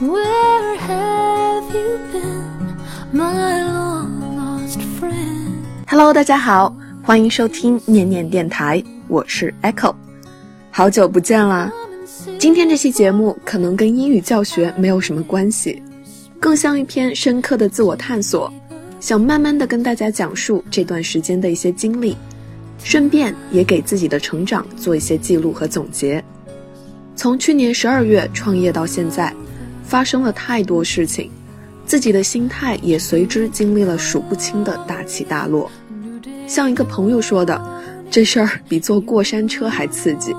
Where have you been, my long lost friend? Hello，大家好，欢迎收听念念电台，我是 Echo，好久不见啦。今天这期节目可能跟英语教学没有什么关系，更像一篇深刻的自我探索，想慢慢的跟大家讲述这段时间的一些经历，顺便也给自己的成长做一些记录和总结。从去年十二月创业到现在。发生了太多事情，自己的心态也随之经历了数不清的大起大落。像一个朋友说的，这事儿比坐过山车还刺激。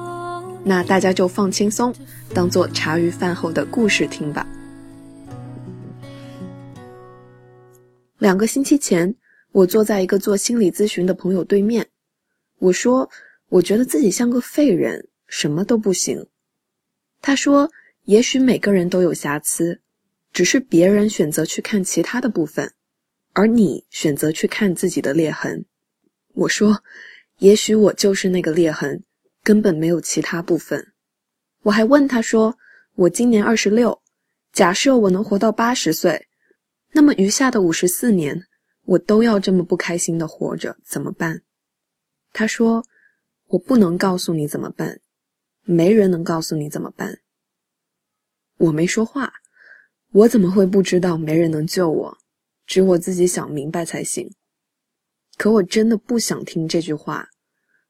那大家就放轻松，当做茶余饭后的故事听吧。两个星期前，我坐在一个做心理咨询的朋友对面，我说：“我觉得自己像个废人，什么都不行。”他说。也许每个人都有瑕疵，只是别人选择去看其他的部分，而你选择去看自己的裂痕。我说，也许我就是那个裂痕，根本没有其他部分。我还问他说：“我今年二十六，假设我能活到八十岁，那么余下的五十四年，我都要这么不开心的活着，怎么办？”他说：“我不能告诉你怎么办，没人能告诉你怎么办。”我没说话，我怎么会不知道没人能救我？只我自己想明白才行。可我真的不想听这句话，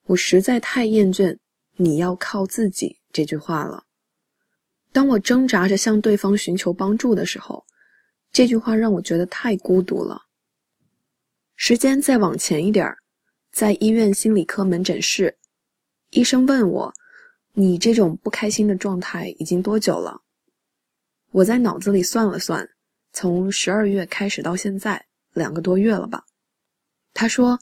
我实在太厌倦“你要靠自己”这句话了。当我挣扎着向对方寻求帮助的时候，这句话让我觉得太孤独了。时间再往前一点儿，在医院心理科门诊室，医生问我：“你这种不开心的状态已经多久了？”我在脑子里算了算，从十二月开始到现在两个多月了吧。他说，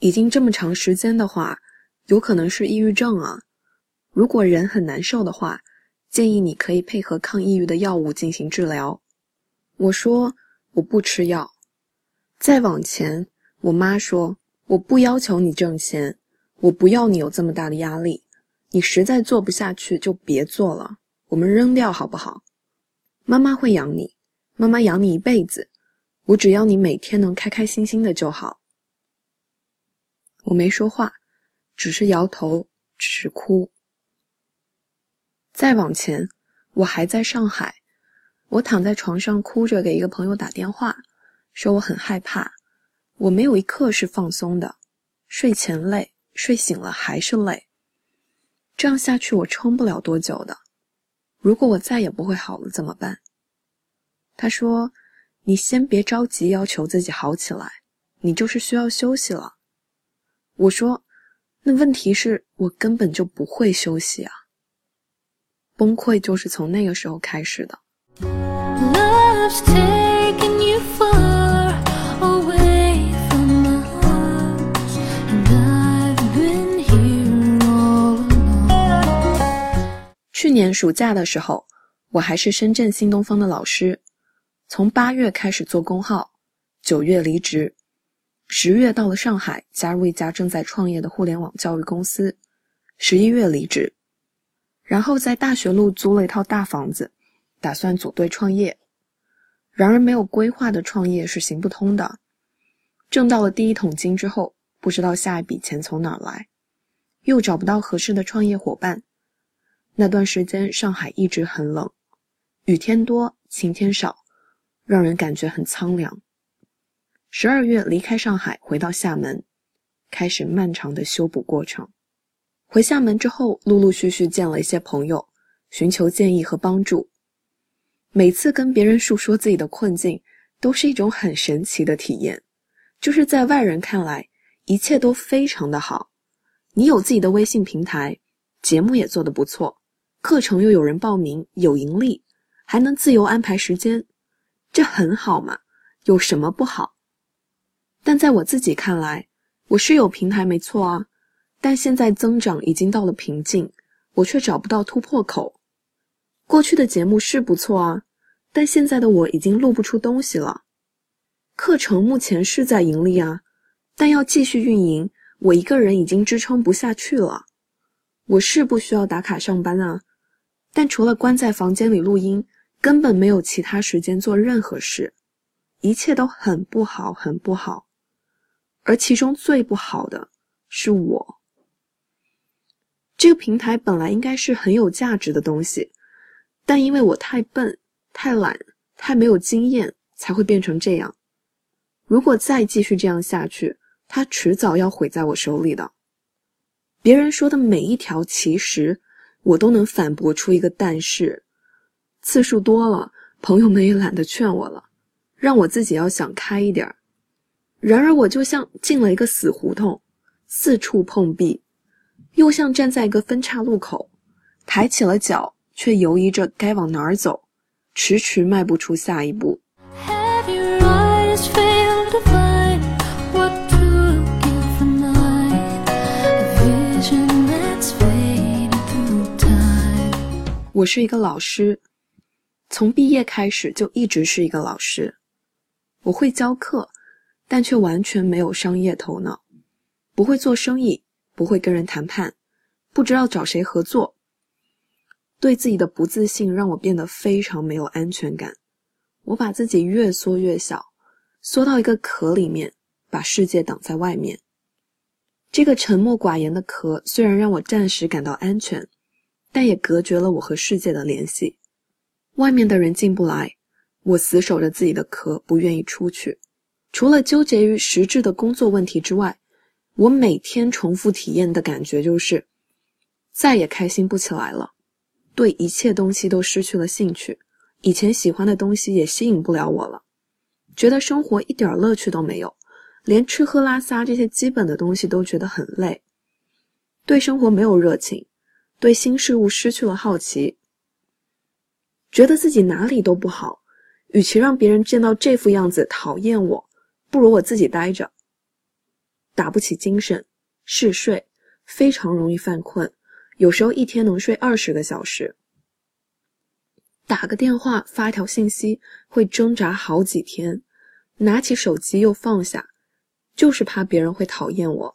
已经这么长时间的话，有可能是抑郁症啊。如果人很难受的话，建议你可以配合抗抑郁的药物进行治疗。我说我不吃药。再往前，我妈说我不要求你挣钱，我不要你有这么大的压力。你实在做不下去就别做了，我们扔掉好不好？妈妈会养你，妈妈养你一辈子。我只要你每天能开开心心的就好。我没说话，只是摇头，只是哭。再往前，我还在上海，我躺在床上哭着给一个朋友打电话，说我很害怕，我没有一刻是放松的，睡前累，睡醒了还是累。这样下去，我撑不了多久的。如果我再也不会好了怎么办？他说：“你先别着急，要求自己好起来，你就是需要休息了。”我说：“那问题是我根本就不会休息啊！”崩溃就是从那个时候开始的。去年暑假的时候，我还是深圳新东方的老师，从八月开始做公号，九月离职，十月到了上海，加入一家正在创业的互联网教育公司，十一月离职，然后在大学路租了一套大房子，打算组队创业。然而没有规划的创业是行不通的，挣到了第一桶金之后，不知道下一笔钱从哪来，又找不到合适的创业伙伴。那段时间，上海一直很冷，雨天多，晴天少，让人感觉很苍凉。十二月离开上海，回到厦门，开始漫长的修补过程。回厦门之后，陆陆续续见了一些朋友，寻求建议和帮助。每次跟别人诉说自己的困境，都是一种很神奇的体验，就是在外人看来，一切都非常的好。你有自己的微信平台，节目也做得不错。课程又有人报名，有盈利，还能自由安排时间，这很好嘛？有什么不好？但在我自己看来，我是有平台没错啊，但现在增长已经到了瓶颈，我却找不到突破口。过去的节目是不错啊，但现在的我已经录不出东西了。课程目前是在盈利啊，但要继续运营，我一个人已经支撑不下去了。我是不需要打卡上班啊。但除了关在房间里录音，根本没有其他时间做任何事，一切都很不好，很不好。而其中最不好的是我。这个平台本来应该是很有价值的东西，但因为我太笨、太懒、太没有经验，才会变成这样。如果再继续这样下去，它迟早要毁在我手里的。别人说的每一条其实，我都能反驳出一个但是。次数多了，朋友们也懒得劝我了，让我自己要想开一点。然而我就像进了一个死胡同，四处碰壁，又像站在一个分岔路口，抬起了脚，却犹疑着该往哪儿走，迟迟迈不出下一步。我是一个老师，从毕业开始就一直是一个老师。我会教课，但却完全没有商业头脑，不会做生意，不会跟人谈判，不知道找谁合作。对自己的不自信让我变得非常没有安全感。我把自己越缩越小，缩到一个壳里面，把世界挡在外面。这个沉默寡言的壳虽然让我暂时感到安全，但也隔绝了我和世界的联系。外面的人进不来，我死守着自己的壳，不愿意出去。除了纠结于实质的工作问题之外，我每天重复体验的感觉就是再也开心不起来了，对一切东西都失去了兴趣，以前喜欢的东西也吸引不了我了，觉得生活一点乐趣都没有，连吃喝拉撒这些基本的东西都觉得很累，对生活没有热情，对新事物失去了好奇。觉得自己哪里都不好，与其让别人见到这副样子讨厌我，不如我自己待着。打不起精神，嗜睡，非常容易犯困，有时候一天能睡二十个小时。打个电话，发条信息会挣扎好几天，拿起手机又放下，就是怕别人会讨厌我。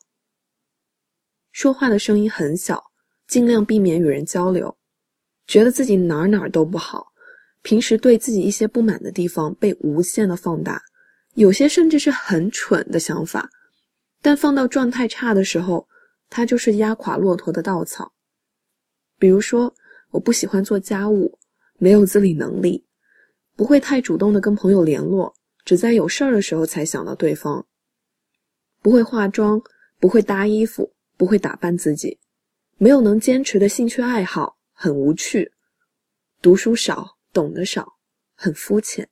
说话的声音很小，尽量避免与人交流，觉得自己哪哪都不好。平时对自己一些不满的地方被无限的放大，有些甚至是很蠢的想法，但放到状态差的时候，它就是压垮骆驼的稻草。比如说，我不喜欢做家务，没有自理能力，不会太主动的跟朋友联络，只在有事儿的时候才想到对方。不会化妆，不会搭衣服，不会打扮自己，没有能坚持的兴趣爱好，很无趣，读书少。懂得少，很肤浅。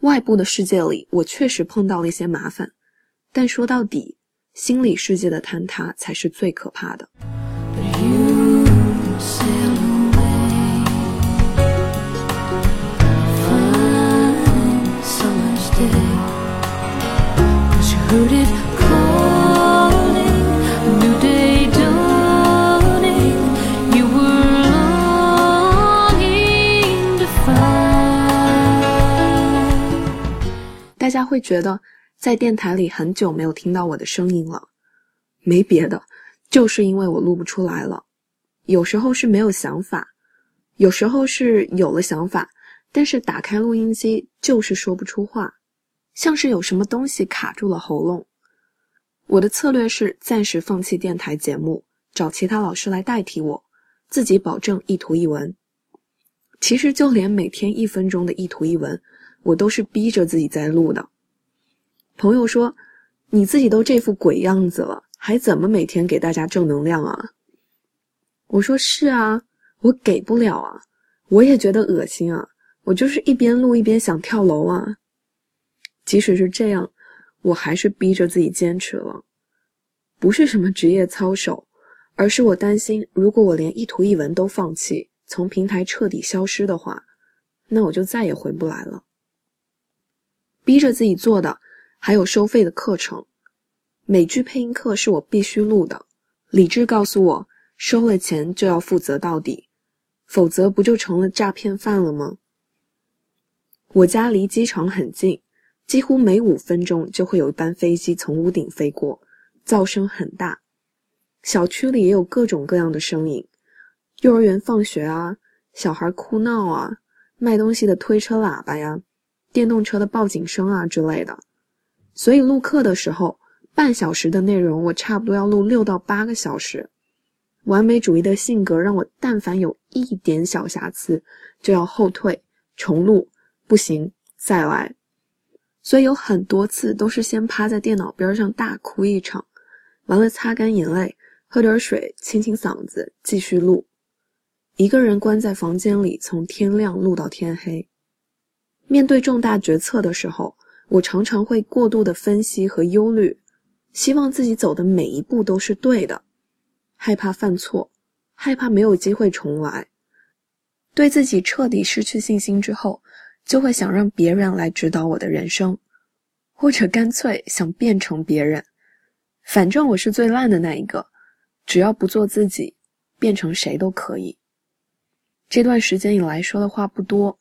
外部的世界里，我确实碰到了一些麻烦，但说到底，心理世界的坍塌才是最可怕的。But you 大家会觉得在电台里很久没有听到我的声音了，没别的，就是因为我录不出来了。有时候是没有想法，有时候是有了想法，但是打开录音机就是说不出话，像是有什么东西卡住了喉咙。我的策略是暂时放弃电台节目，找其他老师来代替我，自己保证一图一文。其实就连每天一分钟的一图一文，我都是逼着自己在录的。朋友说：“你自己都这副鬼样子了，还怎么每天给大家正能量啊？”我说：“是啊，我给不了啊，我也觉得恶心啊，我就是一边录一边想跳楼啊。”即使是这样，我还是逼着自己坚持了。不是什么职业操守，而是我担心，如果我连一图一文都放弃，从平台彻底消失的话，那我就再也回不来了。逼着自己做的还有收费的课程，美剧配音课是我必须录的。理智告诉我，收了钱就要负责到底，否则不就成了诈骗犯了吗？我家离机场很近，几乎每五分钟就会有一班飞机从屋顶飞过，噪声很大。小区里也有各种各样的声音，幼儿园放学啊，小孩哭闹啊，卖东西的推车喇叭呀，电动车的报警声啊之类的。所以录课的时候，半小时的内容我差不多要录六到八个小时。完美主义的性格让我，但凡有一点小瑕疵，就要后退重录，不行再来。所以有很多次都是先趴在电脑边上大哭一场，完了擦干眼泪，喝点水清清嗓子，继续录。一个人关在房间里，从天亮录到天黑。面对重大决策的时候，我常常会过度的分析和忧虑，希望自己走的每一步都是对的。害怕犯错，害怕没有机会重来，对自己彻底失去信心之后，就会想让别人来指导我的人生，或者干脆想变成别人。反正我是最烂的那一个，只要不做自己，变成谁都可以。这段时间以来说的话不多，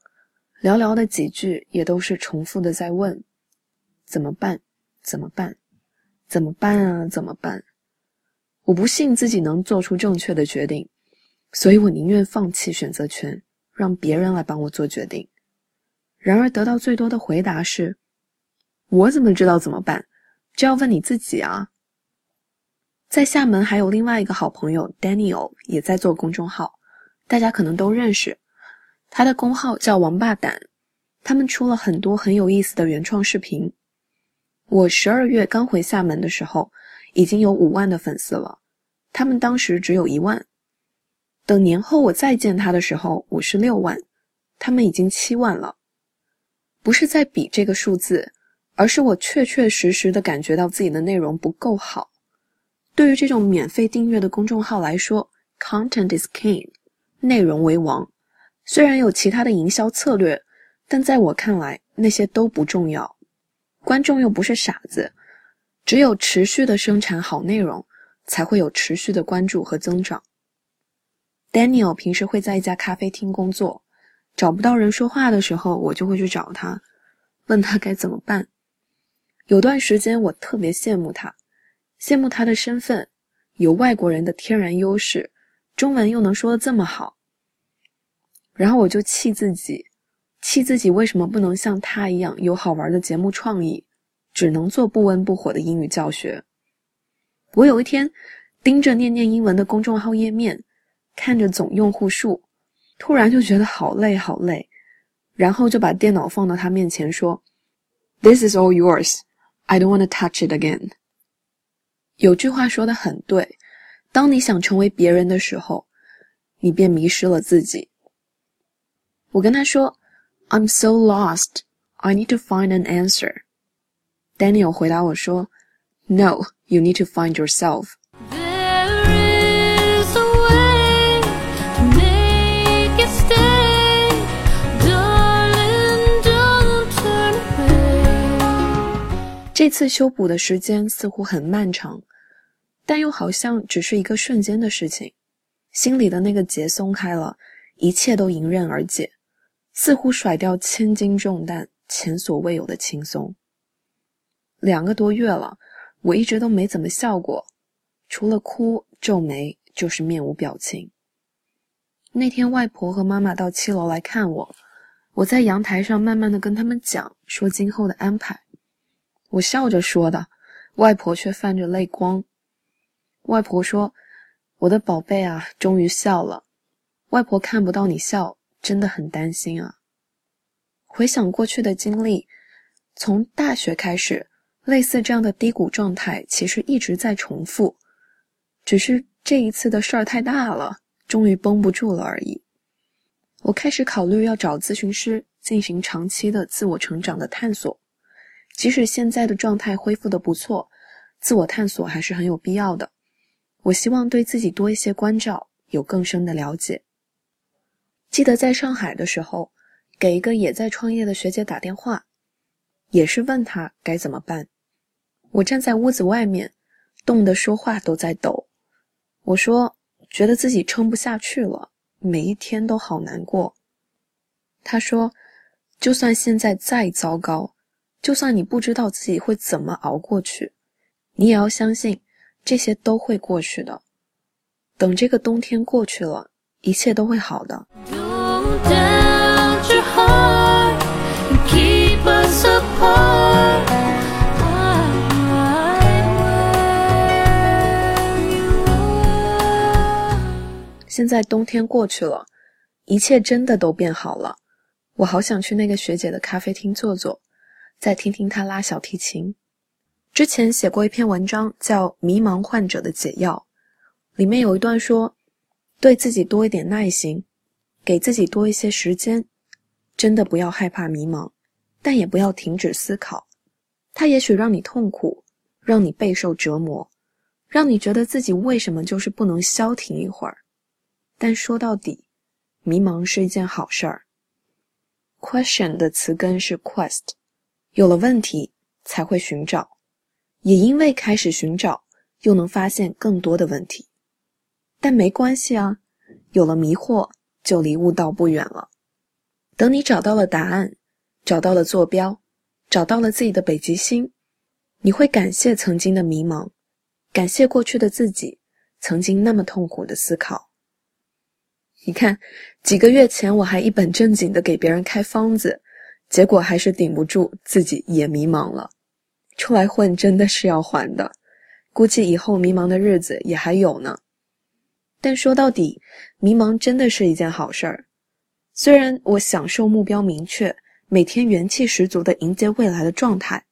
寥寥的几句也都是重复的在问：怎么办？怎么办？怎么办啊？怎么办？我不信自己能做出正确的决定，所以我宁愿放弃选择权，让别人来帮我做决定。然而得到最多的回答是：“我怎么知道怎么办？这要问你自己啊。”在厦门还有另外一个好朋友 Daniel 也在做公众号，大家可能都认识，他的公号叫“王八蛋”，他们出了很多很有意思的原创视频。我十二月刚回厦门的时候。已经有五万的粉丝了，他们当时只有一万。等年后我再见他的时候，我是六万，他们已经七万了。不是在比这个数字，而是我确确实实的感觉到自己的内容不够好。对于这种免费订阅的公众号来说，content is king，内容为王。虽然有其他的营销策略，但在我看来那些都不重要。观众又不是傻子。只有持续的生产好内容，才会有持续的关注和增长。Daniel 平时会在一家咖啡厅工作，找不到人说话的时候，我就会去找他，问他该怎么办。有段时间我特别羡慕他，羡慕他的身份，有外国人的天然优势，中文又能说的这么好。然后我就气自己，气自己为什么不能像他一样有好玩的节目创意。只能做不温不火的英语教学。我有一天盯着念念英文的公众号页面，看着总用户数，突然就觉得好累好累，然后就把电脑放到他面前说：“This is all yours. I don't want to touch it again.” 有句话说的很对，当你想成为别人的时候，你便迷失了自己。我跟他说：“I'm so lost. I need to find an answer.” Daniel 回答我说：“No, you need to find yourself.” There is a way to make it stay, darling. Don't turn away. 这次修补的时间似乎很漫长，但又好像只是一个瞬间的事情。心里的那个结松开了，一切都迎刃而解，似乎甩掉千斤重担，前所未有的轻松。两个多月了，我一直都没怎么笑过，除了哭、皱眉，就是面无表情。那天外婆和妈妈到七楼来看我，我在阳台上慢慢的跟他们讲说今后的安排。我笑着说的，外婆却泛着泪光。外婆说：“我的宝贝啊，终于笑了。”外婆看不到你笑，真的很担心啊。回想过去的经历，从大学开始。类似这样的低谷状态，其实一直在重复，只是这一次的事儿太大了，终于绷不住了而已。我开始考虑要找咨询师进行长期的自我成长的探索，即使现在的状态恢复的不错，自我探索还是很有必要的。我希望对自己多一些关照，有更深的了解。记得在上海的时候，给一个也在创业的学姐打电话，也是问她该怎么办。我站在屋子外面，冻得说话都在抖。我说：“觉得自己撑不下去了，每一天都好难过。”他说：“就算现在再糟糕，就算你不知道自己会怎么熬过去，你也要相信这些都会过去的。等这个冬天过去了，一切都会好的。现在冬天过去了，一切真的都变好了。我好想去那个学姐的咖啡厅坐坐，再听听她拉小提琴。之前写过一篇文章叫迷茫患者的解药，里面有一段说。对自己多一点耐心，给自己多一些时间，真的不要害怕迷茫，但也不要停止思考。它也许让你痛苦，让你备受折磨，让你觉得自己为什么就是不能消停一会儿。但说到底，迷茫是一件好事儿。Question 的词根是 quest，有了问题才会寻找。”也因为开始寻找，又能发现更多的问题，但没关系啊，有了迷惑，就离悟道不远了。等你找到了答案，找到了坐标，找到了自己的北极星，你会感谢曾经的迷茫，感谢过去的自己，曾经那么痛苦的思考。你看，几个月前我还一本正经的给别人开方子，结果还是顶不住，自己也迷茫了。出来混真的是要还的，估计以后迷茫的日子也还有呢。但说到底，迷茫真的是一件好事儿。虽然我享受目标明确、每天元气十足的迎接未来的状态，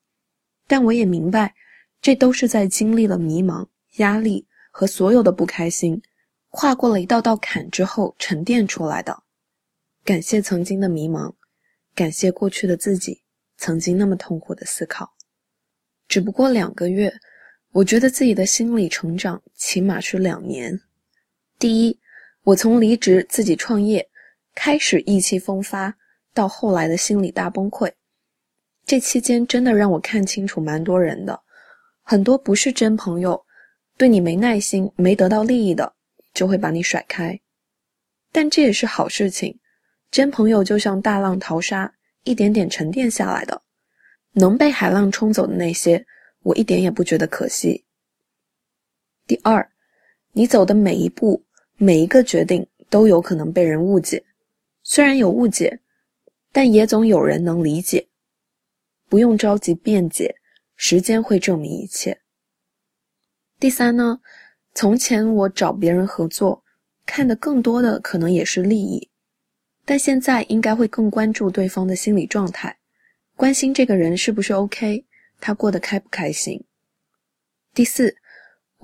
但我也明白，这都是在经历了迷茫、压力和所有的不开心，跨过了一道道坎之后沉淀出来的。感谢曾经的迷茫，感谢过去的自己曾经那么痛苦的思考。只不过两个月，我觉得自己的心理成长起码是两年。第一，我从离职自己创业，开始意气风发，到后来的心理大崩溃，这期间真的让我看清楚蛮多人的，很多不是真朋友，对你没耐心、没得到利益的，就会把你甩开。但这也是好事情，真朋友就像大浪淘沙，一点点沉淀下来的。能被海浪冲走的那些，我一点也不觉得可惜。第二，你走的每一步、每一个决定都有可能被人误解，虽然有误解，但也总有人能理解。不用着急辩解，时间会证明一切。第三呢，从前我找别人合作，看的更多的可能也是利益，但现在应该会更关注对方的心理状态。关心这个人是不是 OK，他过得开不开心。第四，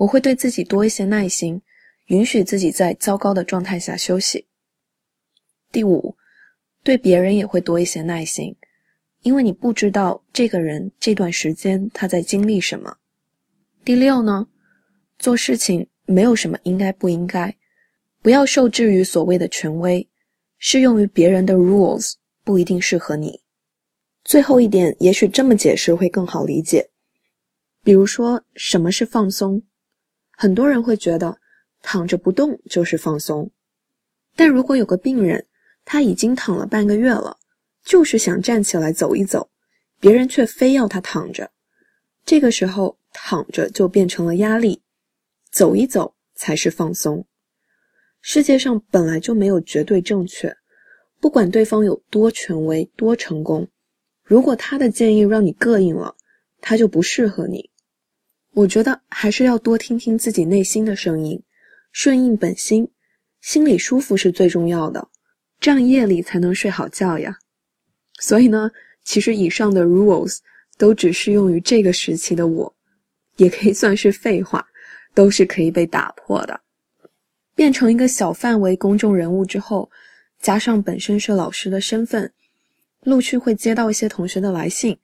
我会对自己多一些耐心，允许自己在糟糕的状态下休息。第五，对别人也会多一些耐心，因为你不知道这个人这段时间他在经历什么。第六呢，做事情没有什么应该不应该，不要受制于所谓的权威，适用于别人的 rules 不一定适合你。最后一点，也许这么解释会更好理解。比如说，什么是放松？很多人会觉得躺着不动就是放松。但如果有个病人，他已经躺了半个月了，就是想站起来走一走，别人却非要他躺着，这个时候躺着就变成了压力，走一走才是放松。世界上本来就没有绝对正确，不管对方有多权威、多成功。如果他的建议让你膈应了，他就不适合你。我觉得还是要多听听自己内心的声音，顺应本心，心里舒服是最重要的，这样夜里才能睡好觉呀。所以呢，其实以上的 rules 都只适用于这个时期的我，也可以算是废话，都是可以被打破的。变成一个小范围公众人物之后，加上本身是老师的身份。陆续会接到一些同学的来信，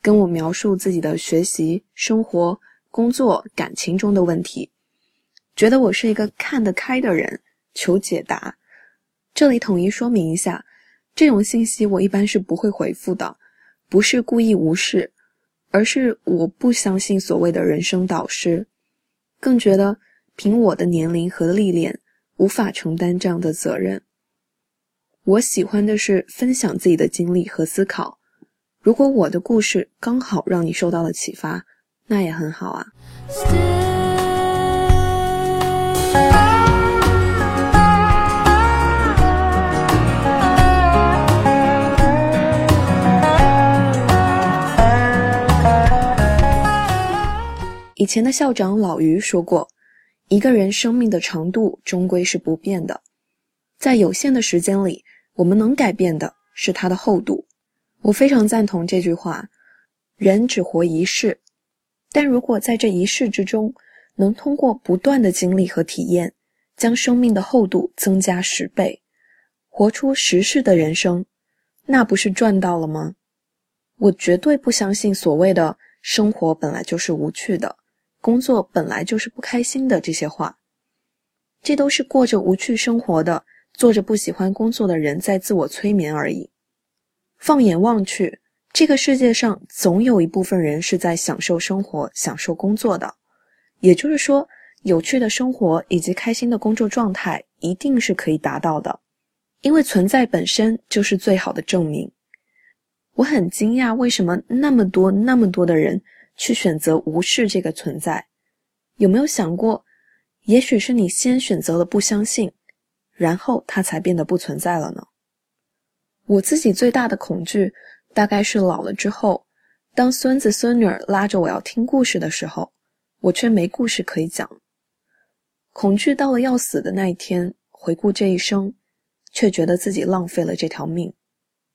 跟我描述自己的学习、生活、工作、感情中的问题，觉得我是一个看得开的人，求解答。这里统一说明一下，这种信息我一般是不会回复的，不是故意无视，而是我不相信所谓的人生导师，更觉得凭我的年龄和历练，无法承担这样的责任。我喜欢的是分享自己的经历和思考。如果我的故事刚好让你受到了启发，那也很好啊。以前的校长老于说过：“一个人生命的长度终归是不变的，在有限的时间里，我们能改变的是它的厚度。我非常赞同这句话：人只活一世，但如果在这一世之中，能通过不断的经历和体验，将生命的厚度增加十倍，活出十世的人生，那不是赚到了吗？我绝对不相信所谓的生活本来就是无趣的，工作本来就是不开心的这些话。这都是过着无趣生活的、做着不喜欢工作的人在自我催眠而已。放眼望去，这个世界上总有一部分人是在享受生活、享受工作的。也就是说，有趣的生活以及开心的工作状态一定是可以达到的，因为存在本身就是最好的证明。我很惊讶，为什么那么多那么多的人去选择无视这个存在？有没有想过，也许是你先选择了不相信，然后它才变得不存在了呢？我自己最大的恐惧，大概是老了之后，当孙子孙女拉着我要听故事的时候，我却没故事可以讲。恐惧到了要死的那一天，回顾这一生，却觉得自己浪费了这条命。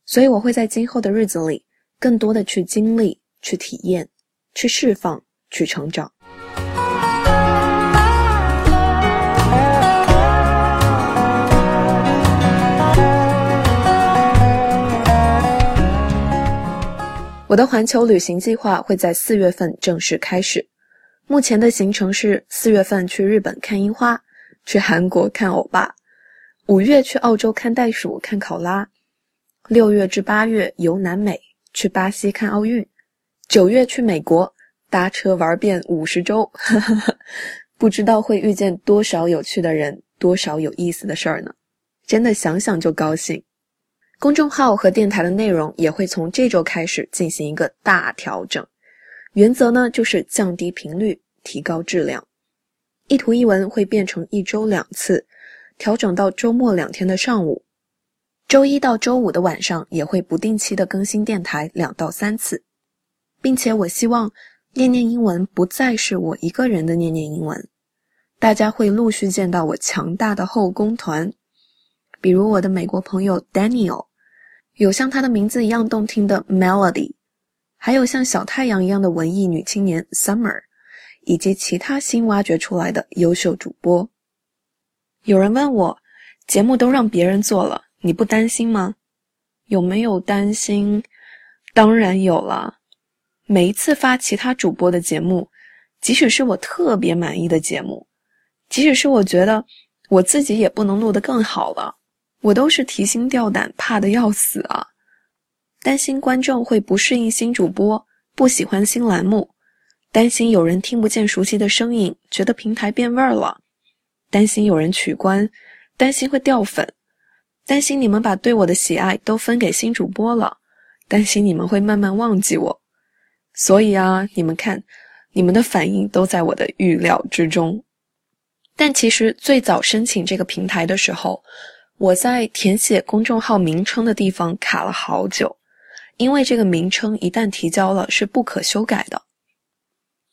所以我会在今后的日子里，更多的去经历、去体验、去释放、去成长。我的环球旅行计划会在四月份正式开始。目前的行程是：四月份去日本看樱花，去韩国看欧巴，五月去澳洲看袋鼠、看考拉。六月至八月游南美，去巴西看奥运；九月去美国，搭车玩遍五十州。不知道会遇见多少有趣的人，多少有意思的事儿呢？真的想想就高兴。公众号和电台的内容也会从这周开始进行一个大调整，原则呢就是降低频率，提高质量。一图一文会变成一周两次，调整到周末两天的上午。周一到周五的晚上也会不定期的更新电台两到三次，并且我希望念念英文不再是我一个人的念念英文，大家会陆续见到我强大的后宫团，比如我的美国朋友 Daniel，有像他的名字一样动听的 Melody，还有像小太阳一样的文艺女青年 Summer，以及其他新挖掘出来的优秀主播。有人问我，节目都让别人做了。你不担心吗？有没有担心？当然有了。每一次发其他主播的节目，即使是我特别满意的节目，即使是我觉得我自己也不能录得更好了，我都是提心吊胆，怕的要死啊！担心观众会不适应新主播，不喜欢新栏目；担心有人听不见熟悉的声音，觉得平台变味儿了；担心有人取关，担心会掉粉。担心你们把对我的喜爱都分给新主播了，担心你们会慢慢忘记我，所以啊，你们看，你们的反应都在我的预料之中。但其实最早申请这个平台的时候，我在填写公众号名称的地方卡了好久，因为这个名称一旦提交了是不可修改的。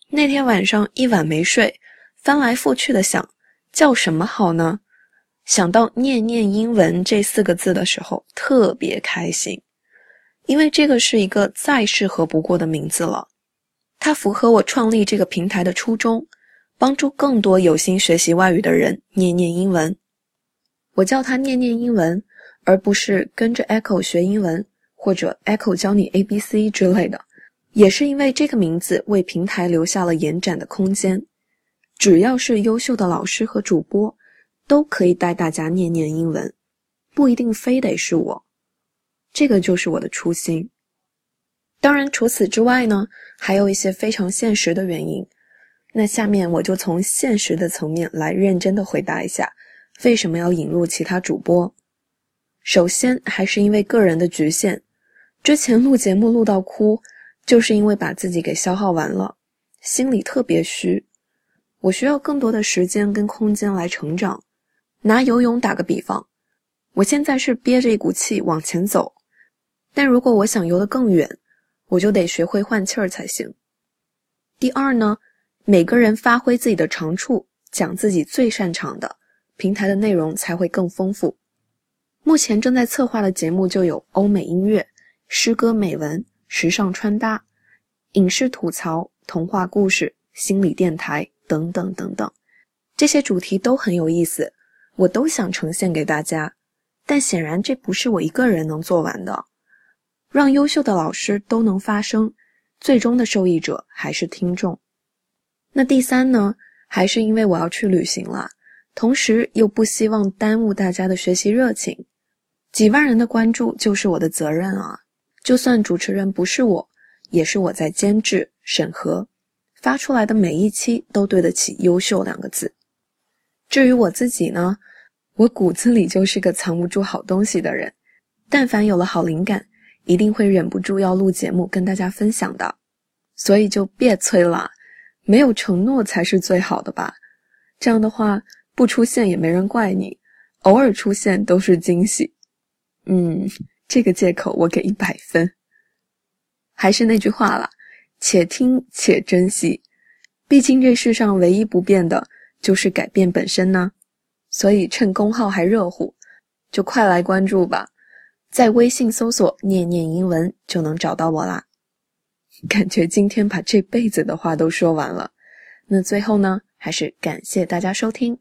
那天晚上一晚没睡，翻来覆去的想，叫什么好呢？想到“念念英文”这四个字的时候，特别开心，因为这个是一个再适合不过的名字了。它符合我创立这个平台的初衷，帮助更多有心学习外语的人念念英文。我叫他“念念英文”，而不是跟着 Echo 学英文或者 Echo 教你 A B C 之类的，也是因为这个名字为平台留下了延展的空间。只要是优秀的老师和主播。都可以带大家念念英文，不一定非得是我，这个就是我的初心。当然，除此之外呢，还有一些非常现实的原因。那下面我就从现实的层面来认真的回答一下，为什么要引入其他主播。首先，还是因为个人的局限。之前录节目录到哭，就是因为把自己给消耗完了，心里特别虚。我需要更多的时间跟空间来成长。拿游泳打个比方，我现在是憋着一股气往前走，但如果我想游得更远，我就得学会换气儿才行。第二呢，每个人发挥自己的长处，讲自己最擅长的，平台的内容才会更丰富。目前正在策划的节目就有欧美音乐、诗歌美文、时尚穿搭、影视吐槽、童话故事、心理电台等等等等，这些主题都很有意思，我都想呈现给大家。但显然这不是我一个人能做完的，让优秀的老师都能发声，最终的受益者还是听众。那第三呢，还是因为我要去旅行了，同时又不希望耽误大家的学习热情。几万人的关注就是我的责任啊！就算主持人不是我，也是我在监制、审核，发出来的每一期都对得起“优秀”两个字。至于我自己呢，我骨子里就是个藏不住好东西的人，但凡有了好灵感，一定会忍不住要录节目跟大家分享的。所以就别催了，没有承诺才是最好的吧？这样的话，不出现也没人怪你，偶尔出现都是惊喜。嗯，这个借口我给一百分。还是那句话了，且听且珍惜。毕竟这世上唯一不变的就是改变本身呢。所以趁公号还热乎，就快来关注吧。在微信搜索“念念英文”就能找到我啦。感觉今天把这辈子的话都说完了。那最后呢，还是感谢大家收听。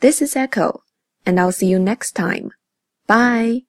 This is Echo, and I'll see you next time. Bye.